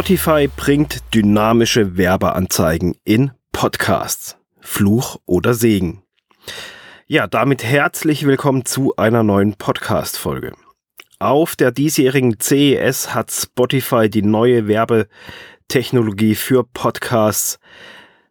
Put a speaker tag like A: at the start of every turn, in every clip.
A: Spotify bringt dynamische Werbeanzeigen in Podcasts. Fluch oder Segen. Ja, damit herzlich willkommen zu einer neuen Podcast-Folge. Auf der diesjährigen CES hat Spotify die neue Werbetechnologie für Podcasts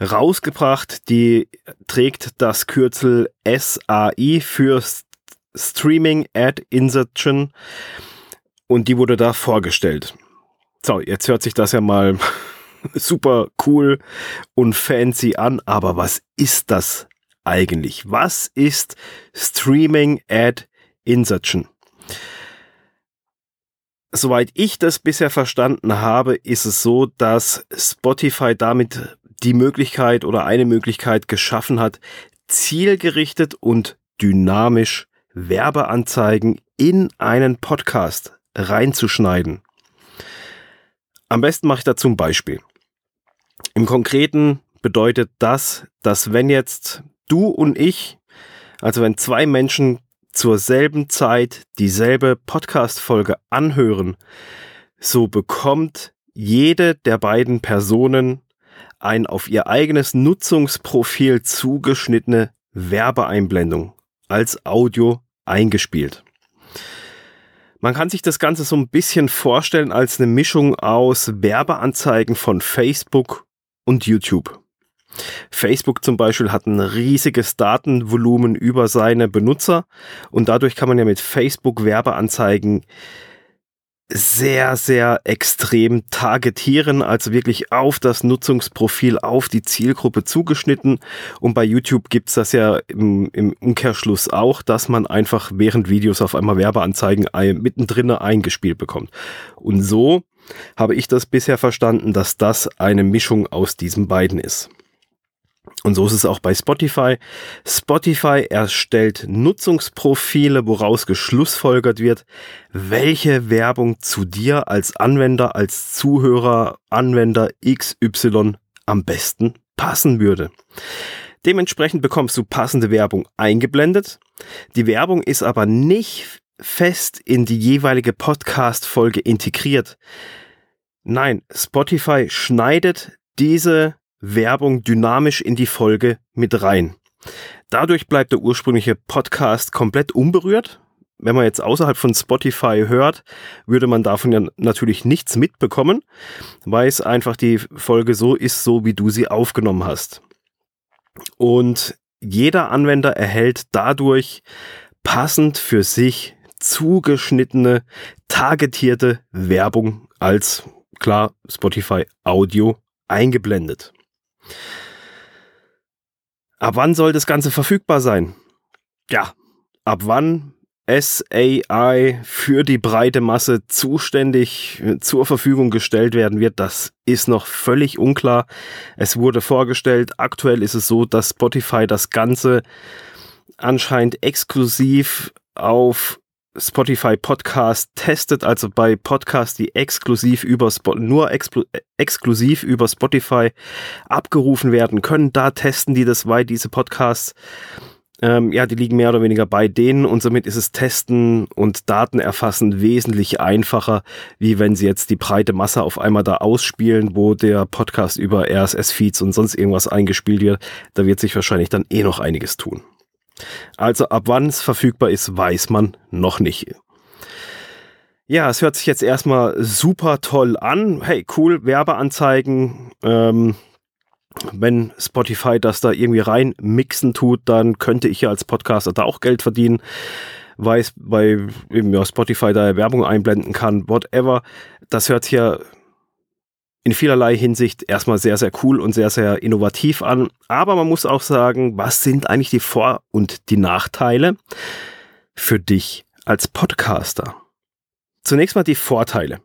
A: rausgebracht. Die trägt das Kürzel SAI für Streaming Ad Insertion und die wurde da vorgestellt. So, jetzt hört sich das ja mal super cool und fancy an, aber was ist das eigentlich? Was ist Streaming Ad Insertion? Soweit ich das bisher verstanden habe, ist es so, dass Spotify damit die Möglichkeit oder eine Möglichkeit geschaffen hat, zielgerichtet und dynamisch Werbeanzeigen in einen Podcast reinzuschneiden. Am besten mache ich dazu ein Beispiel. Im Konkreten bedeutet das, dass wenn jetzt du und ich, also wenn zwei Menschen zur selben Zeit dieselbe Podcast-Folge anhören, so bekommt jede der beiden Personen ein auf ihr eigenes Nutzungsprofil zugeschnittene Werbeeinblendung als Audio eingespielt. Man kann sich das Ganze so ein bisschen vorstellen als eine Mischung aus Werbeanzeigen von Facebook und YouTube. Facebook zum Beispiel hat ein riesiges Datenvolumen über seine Benutzer und dadurch kann man ja mit Facebook Werbeanzeigen sehr, sehr extrem targetieren, also wirklich auf das Nutzungsprofil, auf die Zielgruppe zugeschnitten. Und bei YouTube gibt's das ja im, im Umkehrschluss auch, dass man einfach während Videos auf einmal Werbeanzeigen mittendrin eingespielt bekommt. Und so habe ich das bisher verstanden, dass das eine Mischung aus diesen beiden ist. Und so ist es auch bei Spotify. Spotify erstellt Nutzungsprofile, woraus geschlussfolgert wird, welche Werbung zu dir als Anwender, als Zuhörer, Anwender XY am besten passen würde. Dementsprechend bekommst du passende Werbung eingeblendet. Die Werbung ist aber nicht fest in die jeweilige Podcast-Folge integriert. Nein, Spotify schneidet diese Werbung dynamisch in die Folge mit rein. Dadurch bleibt der ursprüngliche Podcast komplett unberührt. Wenn man jetzt außerhalb von Spotify hört, würde man davon ja natürlich nichts mitbekommen, weil es einfach die Folge so ist, so wie du sie aufgenommen hast. Und jeder Anwender erhält dadurch passend für sich zugeschnittene, targetierte Werbung als klar Spotify Audio eingeblendet. Ab wann soll das Ganze verfügbar sein? Ja, ab wann SAI für die breite Masse zuständig äh, zur Verfügung gestellt werden wird, das ist noch völlig unklar. Es wurde vorgestellt, aktuell ist es so, dass Spotify das Ganze anscheinend exklusiv auf Spotify Podcast testet, also bei Podcasts, die exklusiv über Sp nur exklu exklusiv über Spotify abgerufen werden können, da testen die das, weil diese Podcasts ähm, ja, die liegen mehr oder weniger bei denen und somit ist es Testen und Daten erfassen wesentlich einfacher, wie wenn sie jetzt die breite Masse auf einmal da ausspielen, wo der Podcast über RSS-Feeds und sonst irgendwas eingespielt wird. Da wird sich wahrscheinlich dann eh noch einiges tun. Also ab wann es verfügbar ist, weiß man noch nicht. Ja, es hört sich jetzt erstmal super toll an. Hey, cool, Werbeanzeigen. Ähm, wenn Spotify das da irgendwie rein mixen tut, dann könnte ich ja als Podcaster da auch Geld verdienen, weil bei eben, ja, Spotify da Werbung einblenden kann, whatever. Das hört sich ja in vielerlei Hinsicht erstmal sehr, sehr cool und sehr, sehr innovativ an. Aber man muss auch sagen, was sind eigentlich die Vor- und die Nachteile für dich als Podcaster? Zunächst mal die Vorteile.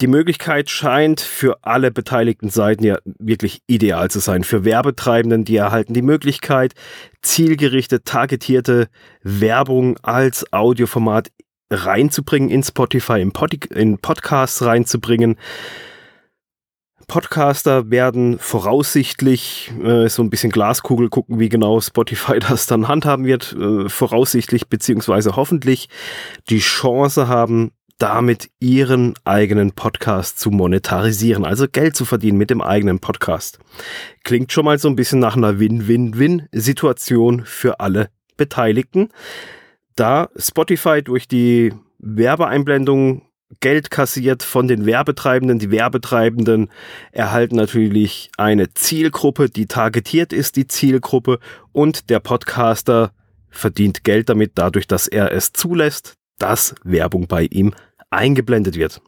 A: Die Möglichkeit scheint für alle beteiligten Seiten ja wirklich ideal zu sein. Für Werbetreibenden, die erhalten die Möglichkeit, zielgerichtet, targetierte Werbung als Audioformat reinzubringen, in Spotify, in, Pod in Podcasts reinzubringen. Podcaster werden voraussichtlich äh, so ein bisschen Glaskugel gucken, wie genau Spotify das dann handhaben wird, äh, voraussichtlich beziehungsweise hoffentlich die Chance haben, damit ihren eigenen Podcast zu monetarisieren, also Geld zu verdienen mit dem eigenen Podcast. Klingt schon mal so ein bisschen nach einer Win-Win-Win-Situation für alle Beteiligten, da Spotify durch die Werbeeinblendung Geld kassiert von den Werbetreibenden. Die Werbetreibenden erhalten natürlich eine Zielgruppe, die targetiert ist, die Zielgruppe, und der Podcaster verdient Geld damit, dadurch, dass er es zulässt, dass Werbung bei ihm eingeblendet wird.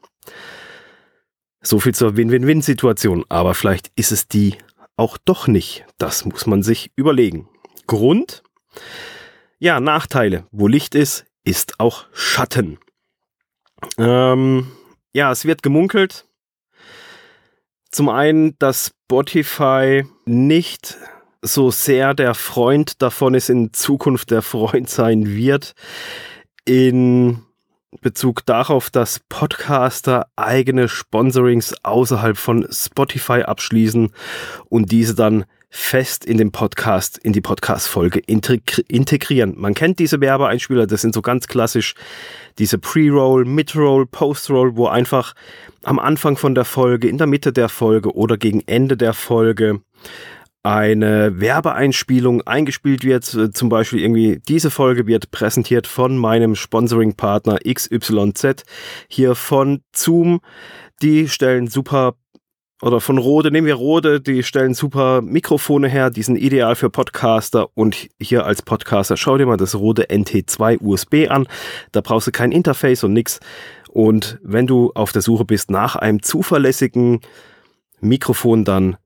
A: So viel zur Win-Win-Win-Situation, aber vielleicht ist es die auch doch nicht. Das muss man sich überlegen. Grund? Ja, Nachteile. Wo Licht ist, ist auch Schatten. Ähm, ja, es wird gemunkelt. Zum einen, dass Spotify nicht so sehr der Freund davon ist, in Zukunft der Freund sein wird, in Bezug darauf, dass Podcaster eigene Sponsorings außerhalb von Spotify abschließen und diese dann fest in den Podcast, in die Podcast-Folge integrieren. Man kennt diese Werbeeinspieler, das sind so ganz klassisch diese Pre-Roll, Mid-Roll, Post-Roll, wo einfach am Anfang von der Folge, in der Mitte der Folge oder gegen Ende der Folge eine Werbeeinspielung eingespielt wird. Zum Beispiel irgendwie, diese Folge wird präsentiert von meinem Sponsoring-Partner XYZ hier von Zoom. Die stellen super oder von Rode, nehmen wir Rode, die stellen super Mikrofone her, die sind ideal für Podcaster. Und hier als Podcaster schau dir mal das Rode NT2 USB an, da brauchst du kein Interface und nix. Und wenn du auf der Suche bist nach einem zuverlässigen Mikrofon, dann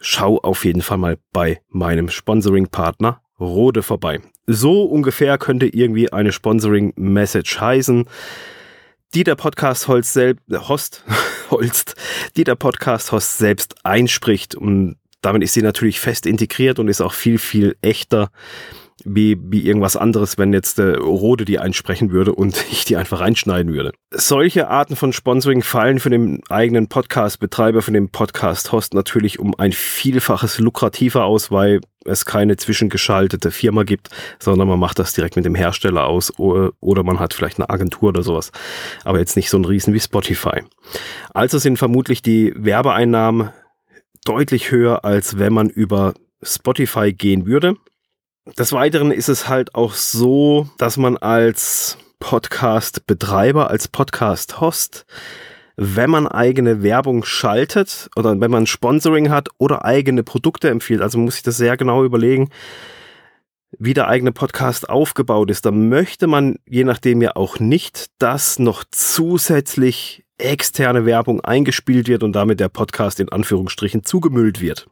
A: schau auf jeden Fall mal bei meinem Sponsoring-Partner Rode vorbei. So ungefähr könnte irgendwie eine Sponsoring-Message heißen, die der Podcast-Host selbst, Host, Holst, die der Podcast-Host selbst einspricht und damit ist sie natürlich fest integriert und ist auch viel, viel echter wie, wie irgendwas anderes, wenn jetzt der Rode die einsprechen würde und ich die einfach reinschneiden würde. Solche Arten von Sponsoring fallen für den eigenen Podcast-Betreiber, für den Podcast-Host natürlich um ein Vielfaches lukrativer aus, weil es keine zwischengeschaltete Firma gibt, sondern man macht das direkt mit dem Hersteller aus oder man hat vielleicht eine Agentur oder sowas. Aber jetzt nicht so ein Riesen wie Spotify. Also sind vermutlich die Werbeeinnahmen deutlich höher, als wenn man über Spotify gehen würde. Des Weiteren ist es halt auch so, dass man als Podcast-Betreiber, als Podcast-Host, wenn man eigene Werbung schaltet oder wenn man Sponsoring hat oder eigene Produkte empfiehlt, also muss ich das sehr genau überlegen, wie der eigene Podcast aufgebaut ist, dann möchte man je nachdem ja auch nicht, dass noch zusätzlich externe Werbung eingespielt wird und damit der Podcast in Anführungsstrichen zugemüllt wird.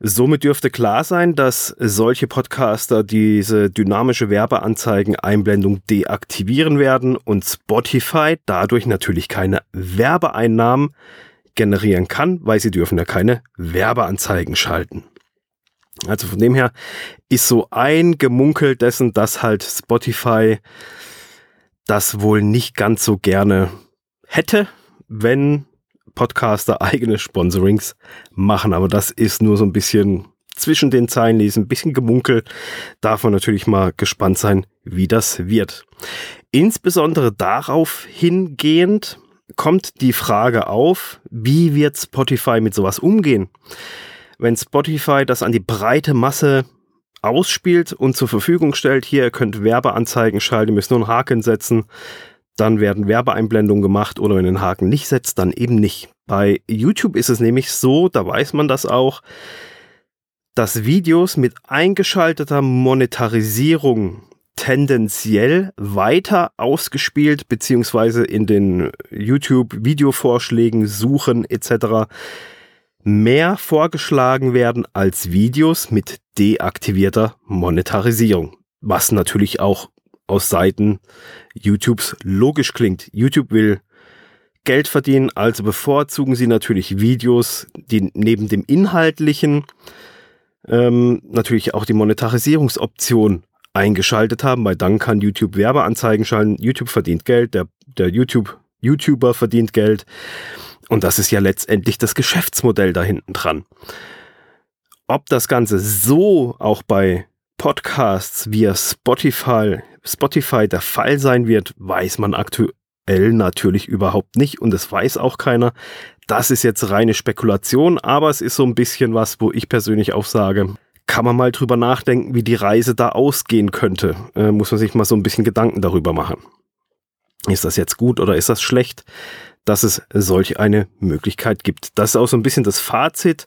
A: Somit dürfte klar sein, dass solche Podcaster diese dynamische Werbeanzeigen-Einblendung deaktivieren werden und Spotify dadurch natürlich keine Werbeeinnahmen generieren kann, weil sie dürfen ja keine Werbeanzeigen schalten. Also von dem her ist so ein Gemunkel dessen, dass halt Spotify das wohl nicht ganz so gerne hätte, wenn Podcaster eigene Sponsorings machen. Aber das ist nur so ein bisschen zwischen den Zeilen lesen, ein bisschen gemunkelt. Darf man natürlich mal gespannt sein, wie das wird. Insbesondere darauf hingehend kommt die Frage auf, wie wird Spotify mit sowas umgehen? Wenn Spotify das an die breite Masse ausspielt und zur Verfügung stellt, hier, ihr könnt Werbeanzeigen schalten, ihr müsst nur einen Haken setzen, dann werden Werbeeinblendungen gemacht oder wenn den Haken nicht setzt, dann eben nicht. Bei YouTube ist es nämlich so, da weiß man das auch, dass Videos mit eingeschalteter Monetarisierung tendenziell weiter ausgespielt beziehungsweise in den YouTube-Videovorschlägen, Suchen etc. mehr vorgeschlagen werden als Videos mit deaktivierter Monetarisierung. Was natürlich auch aus Seiten YouTubes logisch klingt. YouTube will Geld verdienen, also bevorzugen sie natürlich Videos, die neben dem inhaltlichen ähm, natürlich auch die Monetarisierungsoption eingeschaltet haben, weil dann kann YouTube Werbeanzeigen schalten, YouTube verdient Geld, der, der YouTube, YouTuber verdient Geld und das ist ja letztendlich das Geschäftsmodell da hinten dran. Ob das Ganze so auch bei Podcasts via Spotify, Spotify der Fall sein wird, weiß man aktu aktuell natürlich überhaupt nicht und das weiß auch keiner. Das ist jetzt reine Spekulation, aber es ist so ein bisschen was, wo ich persönlich auch sage, kann man mal drüber nachdenken, wie die Reise da ausgehen könnte. Äh, muss man sich mal so ein bisschen Gedanken darüber machen. Ist das jetzt gut oder ist das schlecht, dass es solch eine Möglichkeit gibt? Das ist auch so ein bisschen das Fazit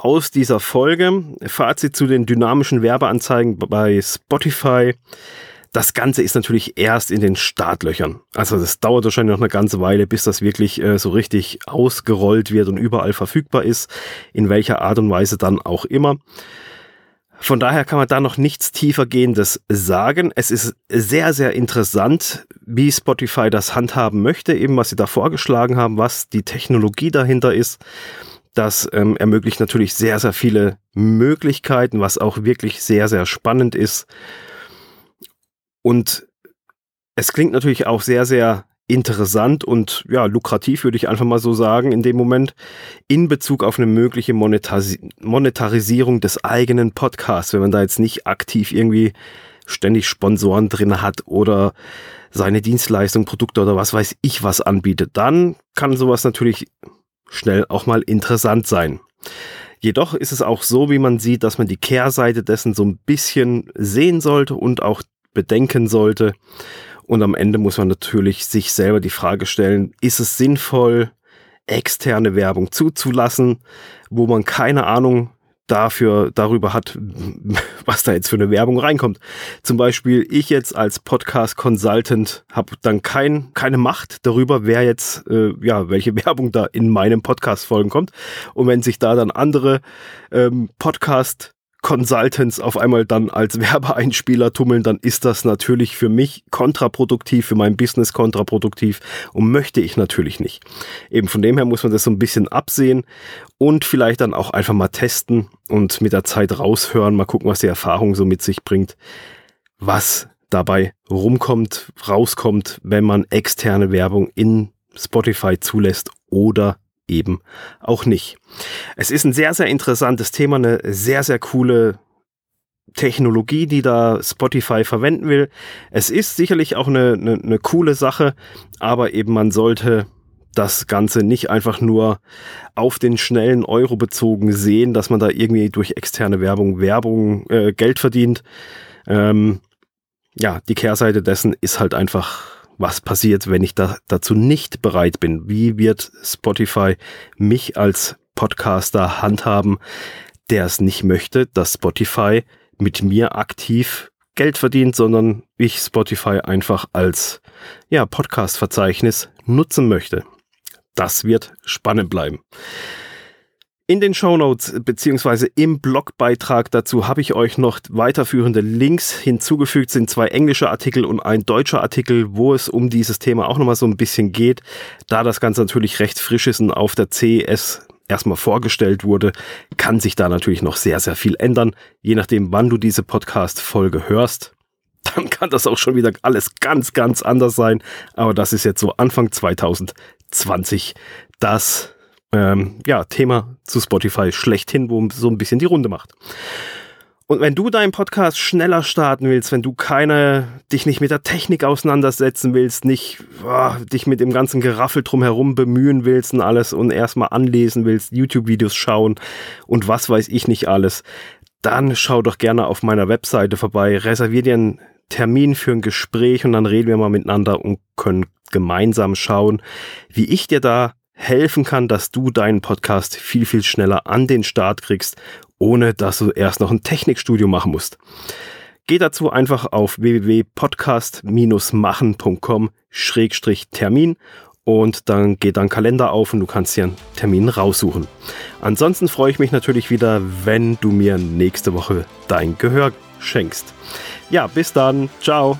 A: aus dieser Folge. Fazit zu den dynamischen Werbeanzeigen bei Spotify. Das Ganze ist natürlich erst in den Startlöchern. Also das dauert wahrscheinlich noch eine ganze Weile, bis das wirklich äh, so richtig ausgerollt wird und überall verfügbar ist, in welcher Art und Weise dann auch immer. Von daher kann man da noch nichts tiefergehendes sagen. Es ist sehr, sehr interessant, wie Spotify das handhaben möchte, eben was sie da vorgeschlagen haben, was die Technologie dahinter ist. Das ähm, ermöglicht natürlich sehr, sehr viele Möglichkeiten, was auch wirklich sehr, sehr spannend ist. Und es klingt natürlich auch sehr, sehr interessant und ja, lukrativ, würde ich einfach mal so sagen, in dem Moment, in Bezug auf eine mögliche Monetaris Monetarisierung des eigenen Podcasts, wenn man da jetzt nicht aktiv irgendwie ständig Sponsoren drin hat oder seine Dienstleistung, Produkte oder was weiß ich was anbietet, dann kann sowas natürlich schnell auch mal interessant sein. Jedoch ist es auch so, wie man sieht, dass man die Kehrseite dessen so ein bisschen sehen sollte und auch bedenken sollte. Und am Ende muss man natürlich sich selber die Frage stellen, ist es sinnvoll, externe Werbung zuzulassen, wo man keine Ahnung dafür, darüber hat, was da jetzt für eine Werbung reinkommt. Zum Beispiel ich jetzt als Podcast Consultant habe dann kein, keine Macht darüber, wer jetzt, äh, ja, welche Werbung da in meinem Podcast folgen kommt. Und wenn sich da dann andere ähm, Podcast Consultants auf einmal dann als Werbeeinspieler tummeln, dann ist das natürlich für mich kontraproduktiv, für mein Business kontraproduktiv und möchte ich natürlich nicht. Eben von dem her muss man das so ein bisschen absehen und vielleicht dann auch einfach mal testen und mit der Zeit raushören, mal gucken, was die Erfahrung so mit sich bringt, was dabei rumkommt, rauskommt, wenn man externe Werbung in Spotify zulässt oder eben auch nicht. Es ist ein sehr, sehr interessantes Thema, eine sehr, sehr coole Technologie, die da Spotify verwenden will. Es ist sicherlich auch eine, eine, eine coole Sache, aber eben man sollte das Ganze nicht einfach nur auf den schnellen Euro bezogen sehen, dass man da irgendwie durch externe Werbung Werbung äh, Geld verdient. Ähm, ja, die Kehrseite dessen ist halt einfach was passiert, wenn ich da, dazu nicht bereit bin? Wie wird Spotify mich als Podcaster handhaben, der es nicht möchte, dass Spotify mit mir aktiv Geld verdient, sondern ich Spotify einfach als ja, Podcast-Verzeichnis nutzen möchte. Das wird spannend bleiben. In den Show Notes beziehungsweise im Blogbeitrag dazu habe ich euch noch weiterführende Links hinzugefügt, sind zwei englische Artikel und ein deutscher Artikel, wo es um dieses Thema auch nochmal so ein bisschen geht. Da das Ganze natürlich recht frisch ist und auf der CES erstmal vorgestellt wurde, kann sich da natürlich noch sehr, sehr viel ändern. Je nachdem, wann du diese Podcast-Folge hörst, dann kann das auch schon wieder alles ganz, ganz anders sein. Aber das ist jetzt so Anfang 2020 das ähm, ja, Thema zu Spotify schlechthin, wo so ein bisschen die Runde macht. Und wenn du deinen Podcast schneller starten willst, wenn du keine, dich nicht mit der Technik auseinandersetzen willst, nicht oh, dich mit dem ganzen Geraffel drumherum bemühen willst und alles und erstmal anlesen willst, YouTube-Videos schauen und was weiß ich nicht alles, dann schau doch gerne auf meiner Webseite vorbei, reservier dir einen Termin für ein Gespräch und dann reden wir mal miteinander und können gemeinsam schauen, wie ich dir da helfen kann, dass du deinen Podcast viel, viel schneller an den Start kriegst, ohne dass du erst noch ein Technikstudio machen musst. Geh dazu einfach auf www.podcast-machen.com-termin und dann geht dein Kalender auf und du kannst dir einen Termin raussuchen. Ansonsten freue ich mich natürlich wieder, wenn du mir nächste Woche dein Gehör schenkst. Ja, bis dann. Ciao.